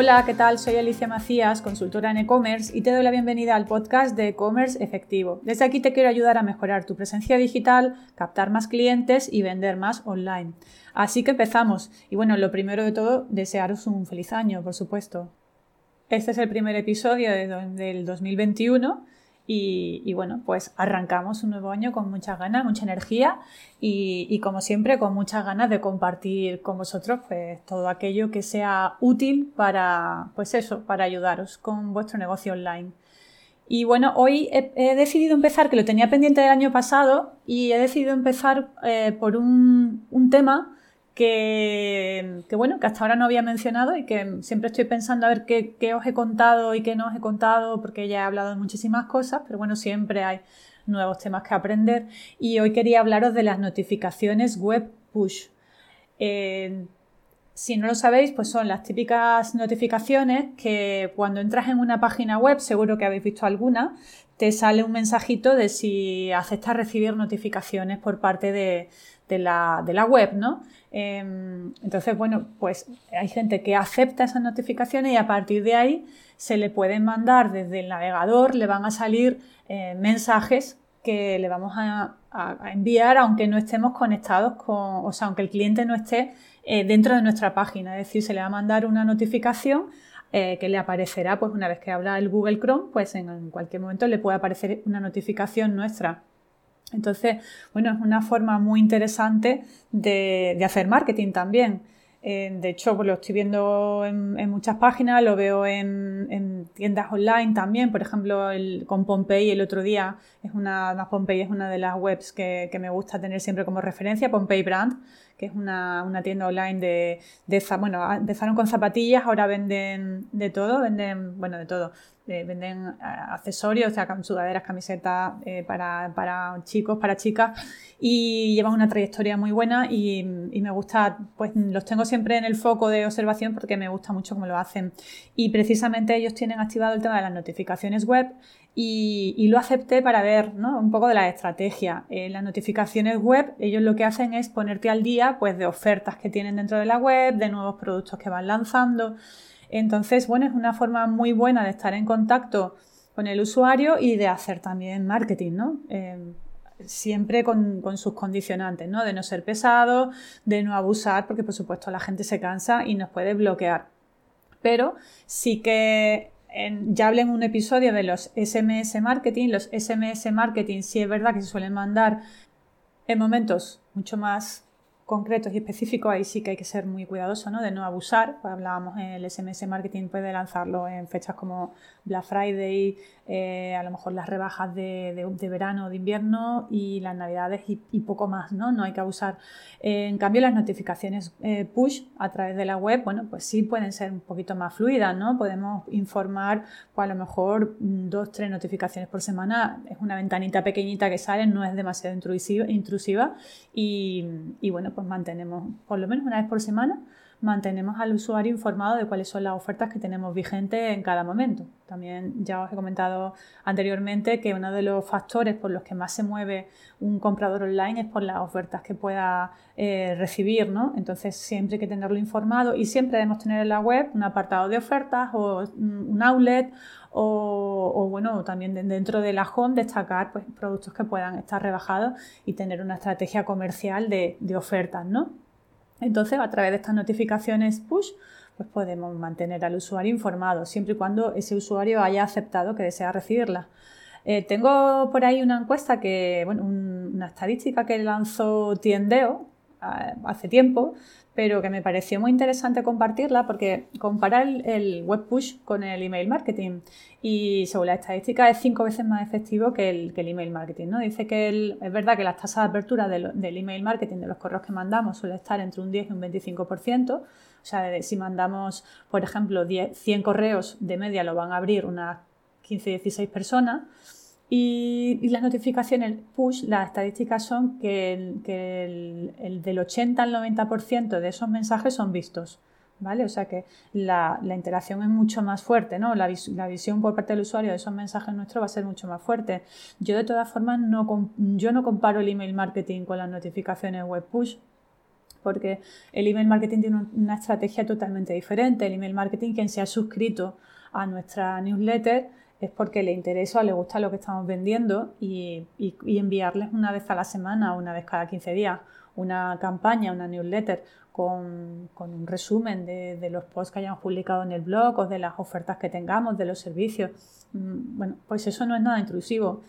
Hola, ¿qué tal? Soy Alicia Macías, consultora en e-commerce y te doy la bienvenida al podcast de e-commerce efectivo. Desde aquí te quiero ayudar a mejorar tu presencia digital, captar más clientes y vender más online. Así que empezamos. Y bueno, lo primero de todo, desearos un feliz año, por supuesto. Este es el primer episodio del 2021 y, bueno, pues arrancamos un nuevo año con muchas ganas, mucha energía y, como siempre con muchas ganas de compartir con vosotros pues todo aquello que sea útil para, pues eso, para ayudaros con vuestro negocio online. Y bueno, hoy he, decidido empezar, que lo tenía pendiente del año pasado, y he decidido empezar eh, por un, un tema que, bueno, que hasta ahora no había mencionado y que siempre estoy pensando a ver qué, os he contado y qué no os he contado, porque ya he hablado de muchísimas cosas, pero bueno, siempre hay nuevos temas que aprender. Y hoy quería hablaros de las notificaciones web push. Eh, si no lo sabéis, pues son las típicas notificaciones que cuando entras en una página web, seguro que habéis visto alguna, te sale un mensajito de si aceptas recibir notificaciones por parte de, la, de la, web, ¿no? Em, entonces, bueno, pues hay gente que acepta esas notificaciones y a partir de ahí se le pueden mandar desde el navegador, le van a salir eh, mensajes que le vamos a, enviar aunque no estemos conectados con, o sea, aunque el cliente no esté eh, dentro de nuestra página. Es decir, se le va a mandar una notificación eh, que le aparecerá, pues una vez que abra el Google Chrome, pues en cualquier momento le puede aparecer una notificación nuestra. Entonces, bueno, es una forma muy interesante de, hacer marketing también. Eh, de hecho, pues lo estoy viendo en, muchas páginas, lo veo en, tiendas online también. Por ejemplo, con Pompey el otro día, es una, Pompey es una de las webs que, me gusta tener siempre como referencia, Pompey Brand, que es una, tienda online de, de, bueno, empezaron con zapatillas, ahora venden de todo, venden, bueno, de todo, venden eh, accesorios, o sea, sudaderas, camisetas eh, para, chicos, para chicas y llevan una trayectoria muy buena y, me gusta, pues los tengo siempre en el foco de observación porque me gusta mucho cómo lo hacen. Y precisamente ellos tienen activado el tema de las notificaciones web y, lo acepté para ver ¿no? un poco de la estrategia. En las notificaciones web, ellos lo que hacen es ponerte al día pues, de ofertas que tienen dentro de la web, de nuevos productos que van lanzando. Entonces, bueno, es una forma muy buena de estar en contacto con el usuario y de hacer también marketing, ¿no? Em, siempre con, sus condicionantes, ¿no? De no ser pesado, de no abusar, porque por supuesto la gente se cansa y nos puede bloquear. Pero sí que ya hablé en un episodio de los SMS marketing. Los SMS marketing sí es verdad que se suelen mandar en momentos mucho más concretos y específicos, ahí sí que hay que ser muy cuidadoso, ¿no? De no abusar. Pues hablábamos en el SMS marketing puede lanzarlo en fechas como Black Friday, eh, a lo mejor las rebajas de, verano o de invierno y las navidades y, poco más, ¿no? No hay que abusar. en cambio, las notificaciones eh, push a través de la web, bueno, pues sí pueden ser un poquito más fluidas, ¿no? Podemos informar, pues a lo mejor dos, tres notificaciones por semana, es una ventanita pequeñita que sale, no es demasiado intrusiva, intrusiva y, y bueno, pues mantenemos, por lo menos una vez por semana, mantenemos al usuario informado de cuáles son las ofertas que tenemos vigentes en cada momento. También ya os he comentado anteriormente que uno de los factores por los que más se mueve un comprador online es por las ofertas que pueda eh, recibir, ¿no? Entonces siempre hay que tenerlo informado y siempre debemos tener en la web un apartado de ofertas o un outlet o, bueno, también dentro de la home destacar pues, productos que puedan estar rebajados y tener una estrategia comercial de, ofertas, ¿no? Entonces, a través de estas notificaciones push, pues podemos mantener al usuario informado, siempre y cuando ese usuario haya aceptado que desea recibirla. Eh, tengo por ahí una encuesta que, bueno, una estadística que lanzó Tiendeo hace tiempo, pero que me pareció muy interesante compartirla porque compara el, web push con el email marketing y según la estadística es cinco veces más efectivo que el, email marketing. ¿no? Dice que es verdad que las tasas de apertura del, email marketing, de los correos que mandamos, suele estar entre un 10 y un 25%. O sea, si mandamos, por ejemplo, 100 correos de media lo van a abrir unas 15-16 personas y, las notificaciones push, las estadísticas son que, el, del 80 al 90% de esos mensajes son vistos. ¿Vale? O sea que la, interacción es mucho más fuerte, ¿no? La, visión por parte del usuario de esos mensajes nuestros va a ser mucho más fuerte. Yo de todas formas no, yo no comparo el email marketing con las notificaciones web push, porque el email marketing tiene una estrategia totalmente diferente. El email marketing, quien se ha suscrito a nuestra newsletter, es porque le interesa o le gusta lo que estamos vendiendo y, enviarles una vez a la semana una vez cada 15 días una campaña, una newsletter con, un resumen de, los posts que hayamos publicado en el blog o de las ofertas que tengamos, de los servicios. Mm, bueno, pues eso no es nada intrusivo.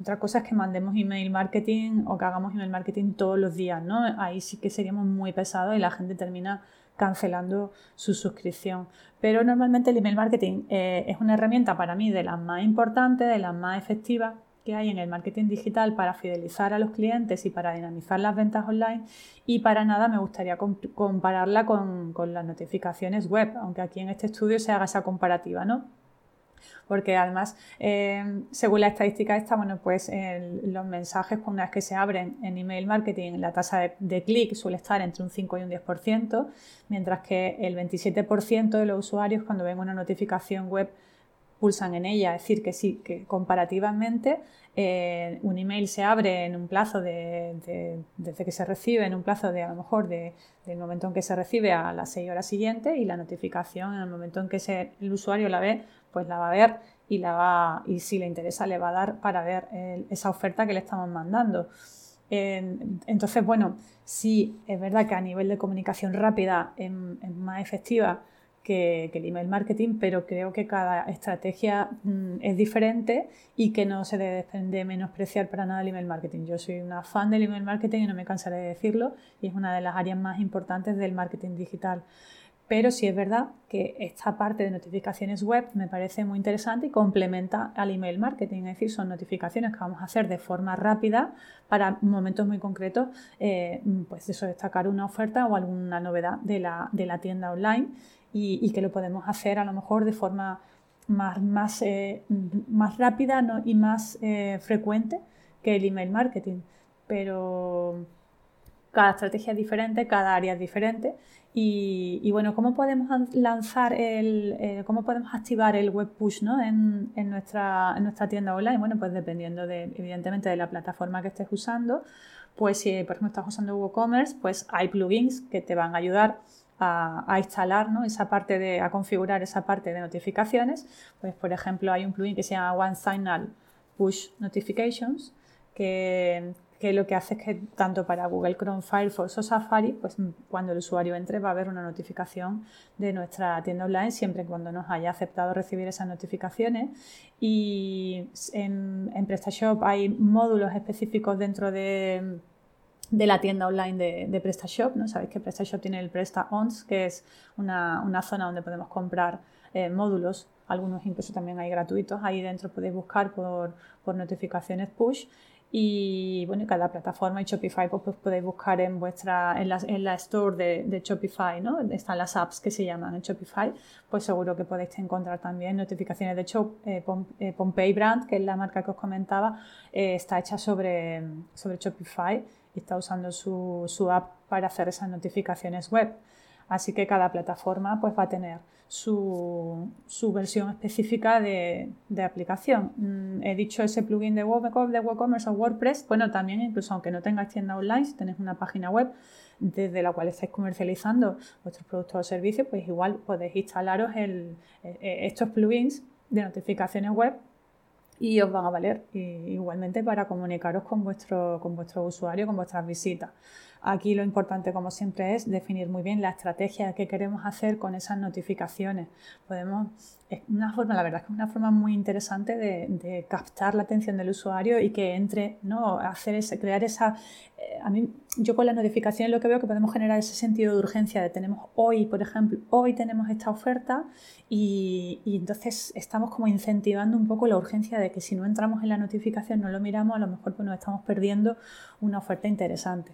Otra cosa es que mandemos email marketing o que hagamos email marketing todos los días, ¿no? Ahí sí que seríamos muy pesados y la gente termina cancelando su suscripción. Pero normalmente el email marketing eh, es una herramienta para mí de las más importantes, de las más efectivas que hay en el marketing digital para fidelizar a los clientes y para dinamizar las ventas online y para nada me gustaría compararla con, con, las notificaciones web, aunque aquí en este estudio se haga esa comparativa, ¿no? Porque además, eh, según la estadística esta, bueno, pues los mensajes, una vez que se abren en email marketing, la tasa de, clic suele estar entre un 5 y un 10%, mientras que el 27% de los usuarios cuando ven una notificación web pulsan en ella. Es decir, que sí, que comparativamente eh, un email se abre en un plazo de, desde que se recibe, en un plazo de a lo mejor de, del momento en que se recibe a las 6 horas siguientes y la notificación en el momento en que el usuario la ve, pues la va a ver y, la va, y si le interesa le va a dar para ver esa oferta que le estamos mandando. entonces, bueno, sí, es verdad que a nivel de comunicación rápida es más efectiva que, el email marketing, pero creo que cada estrategia mm, es diferente y que no se debe de menospreciar para nada el email marketing. Yo soy una fan del email marketing y no me cansaré de decirlo y es una de las áreas más importantes del marketing digital. Pero sí es verdad que esta parte de notificaciones web me parece muy interesante y complementa al email marketing. Es decir, son notificaciones que vamos a hacer de forma rápida para momentos muy concretos, eh, pues eso, destacar una oferta o alguna novedad de la, de la tienda online y, que lo podemos hacer a lo mejor de forma más, más, eh, más rápida y más eh, frecuente que el email marketing. Pero cada estrategia es diferente, cada área es diferente. Y, bueno, ¿cómo podemos lanzar el, eh, cómo podemos activar el web push ¿no? en, en, nuestra, en nuestra tienda online? Bueno, pues dependiendo de, evidentemente de la plataforma que estés usando, pues si por ejemplo estás usando WooCommerce, pues hay plugins que te van a ayudar a, instalar esa parte de, a configurar esa parte de notificaciones, pues por ejemplo hay un plugin que se llama One Signal Push Notifications, que, lo que hace es que tanto para Google Chrome, Firefox o Safari, pues cuando el usuario entre va a haber una notificación de nuestra tienda online siempre cuando nos haya aceptado recibir esas notificaciones. Y en, PrestaShop hay módulos específicos dentro de de la tienda online de, PrestaShop. ¿no? Sabéis que PrestaShop tiene el PrestaOns, que es una, zona donde podemos comprar eh, módulos, algunos incluso también hay gratuitos. Ahí dentro podéis buscar por, notificaciones push. Y bueno, cada plataforma y Shopify pues, pues, podéis buscar en vuestra en la, en la store de, Shopify, ¿no? Están las apps que se llaman en Shopify, pues seguro que podéis encontrar también notificaciones. De hecho, eh, eh, Pompey Brand, que es la marca que os comentaba, está hecha sobre, sobre Shopify y está usando su, su, app para hacer esas notificaciones web. Así que cada plataforma pues, va a tener su, su versión específica de, de aplicación. Mm, he dicho ese plugin de WooCommerce, de WooCommerce o WordPress. Bueno, también incluso aunque no tengáis tienda online, si tenéis una página web desde la cual estáis comercializando vuestros productos o servicios, pues igual podéis instalaros el, eh, estos plugins de notificaciones web y os van a valer igualmente para comunicaros con vuestro, con vuestro usuario, con vuestras visitas. Aquí lo importante, como siempre, es definir muy bien la estrategia que queremos hacer con esas notificaciones. Podemos, es una forma, la verdad es que es una forma muy interesante de, captar la atención del usuario y que entre, ¿no? Hacer ese, crear esa. A mí, yo con las notificaciones lo que veo que podemos generar ese sentido de urgencia de tenemos hoy, por ejemplo, hoy tenemos esta oferta y, y entonces estamos como incentivando un poco la urgencia de que si no entramos en la notificación, no lo miramos, a lo mejor pues nos estamos perdiendo una oferta interesante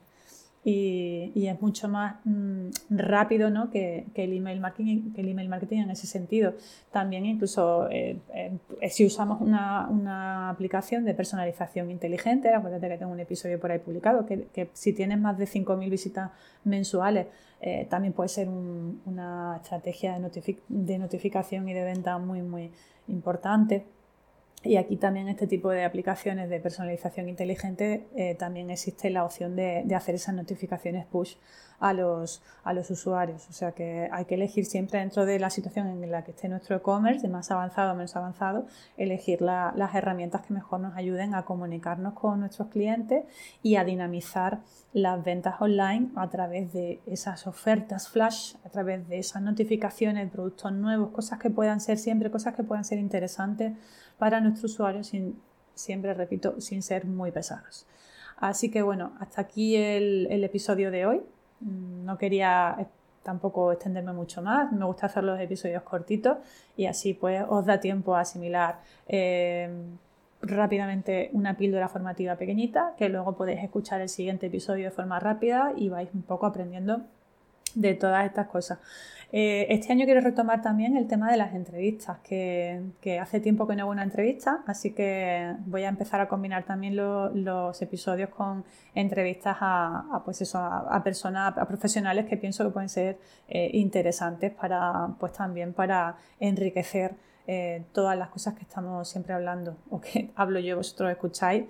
y, es mucho más mm, rápido ¿no? que, el email marketing, que el email marketing en ese sentido. También incluso eh, eh, si usamos una, aplicación de personalización inteligente, acuérdate que tengo un episodio por ahí publicado, que, si tienes más de 5.000 visitas mensuales, eh, también puede ser una estrategia de, de notificación y de venta muy, muy importante. Y aquí también este tipo de aplicaciones de personalización inteligente eh, también existe la opción de, hacer esas notificaciones push a los, a los usuarios. O sea que hay que elegir siempre dentro de la situación en la que esté nuestro e-commerce, de más avanzado o menos avanzado, elegir las herramientas que mejor nos ayuden a comunicarnos con nuestros clientes y a dinamizar las ventas online a través de esas ofertas flash, a través de esas notificaciones de productos nuevos, cosas que puedan ser siempre, cosas que puedan ser interesantes para nuestros usuarios, sin, siempre repito, sin ser muy pesados. Así que bueno, hasta aquí el, episodio de hoy. Mm, no quería eh, tampoco extenderme mucho más, me gusta hacer los episodios cortitos y así pues os da tiempo a asimilar eh, rápidamente una píldora formativa pequeñita que luego podéis escuchar el siguiente episodio de forma rápida y vais un poco aprendiendo de todas estas cosas. Eh, este año quiero retomar también el tema de las entrevistas, que, hace tiempo que no hago una entrevista, así que voy a empezar a combinar también los episodios con entrevistas a, pues eso, a, personas, a profesionales que pienso que pueden ser eh, interesantes para, pues también para enriquecer eh, todas las cosas que estamos siempre hablando o que hablo yo, vosotros escucháis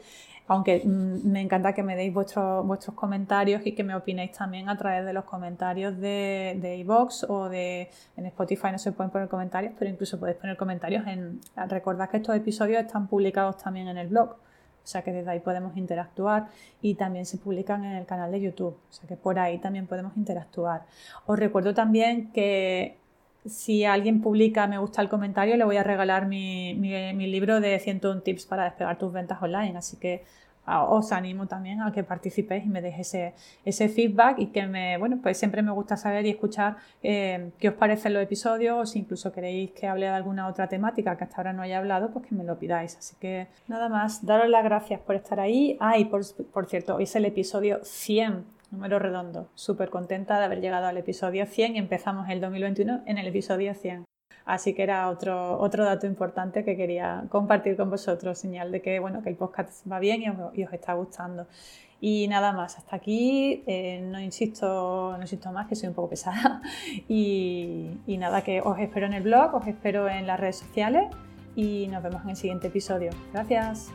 aunque mm, me encanta que me deis vuestros, vuestros comentarios y que me opinéis también a través de los comentarios de, de o de en Spotify no se pueden poner comentarios, pero incluso podéis poner comentarios en... Recordad que estos episodios están publicados también en el blog, o sea que desde ahí podemos interactuar y también se publican en el canal de YouTube, o sea que por ahí también podemos interactuar. Os recuerdo también que si alguien publica me gusta el comentario, le voy a regalar mi, libro de 101 tips para despegar tus ventas online. Así que os animo también a que participéis y me deis ese, feedback y que me, bueno, pues siempre me gusta saber y escuchar eh, qué os parecen los episodios o si incluso queréis que hable de alguna otra temática que hasta ahora no haya hablado, pues que me lo pidáis. Así que nada más, daros las gracias por estar ahí. Ah, y por, por cierto, hoy es el episodio 100 número redondo. Súper contenta de haber llegado al episodio 100 y empezamos el 2021 en el episodio 100. Así que era otro, otro dato importante que quería compartir con vosotros, señal de que, bueno, que el podcast va bien y os, está gustando. Y nada más, hasta aquí, eh, no, insisto, no insisto más, que soy un poco pesada. Y, y nada, que os espero en el blog, os espero en las redes sociales y nos vemos en el siguiente episodio. Gracias.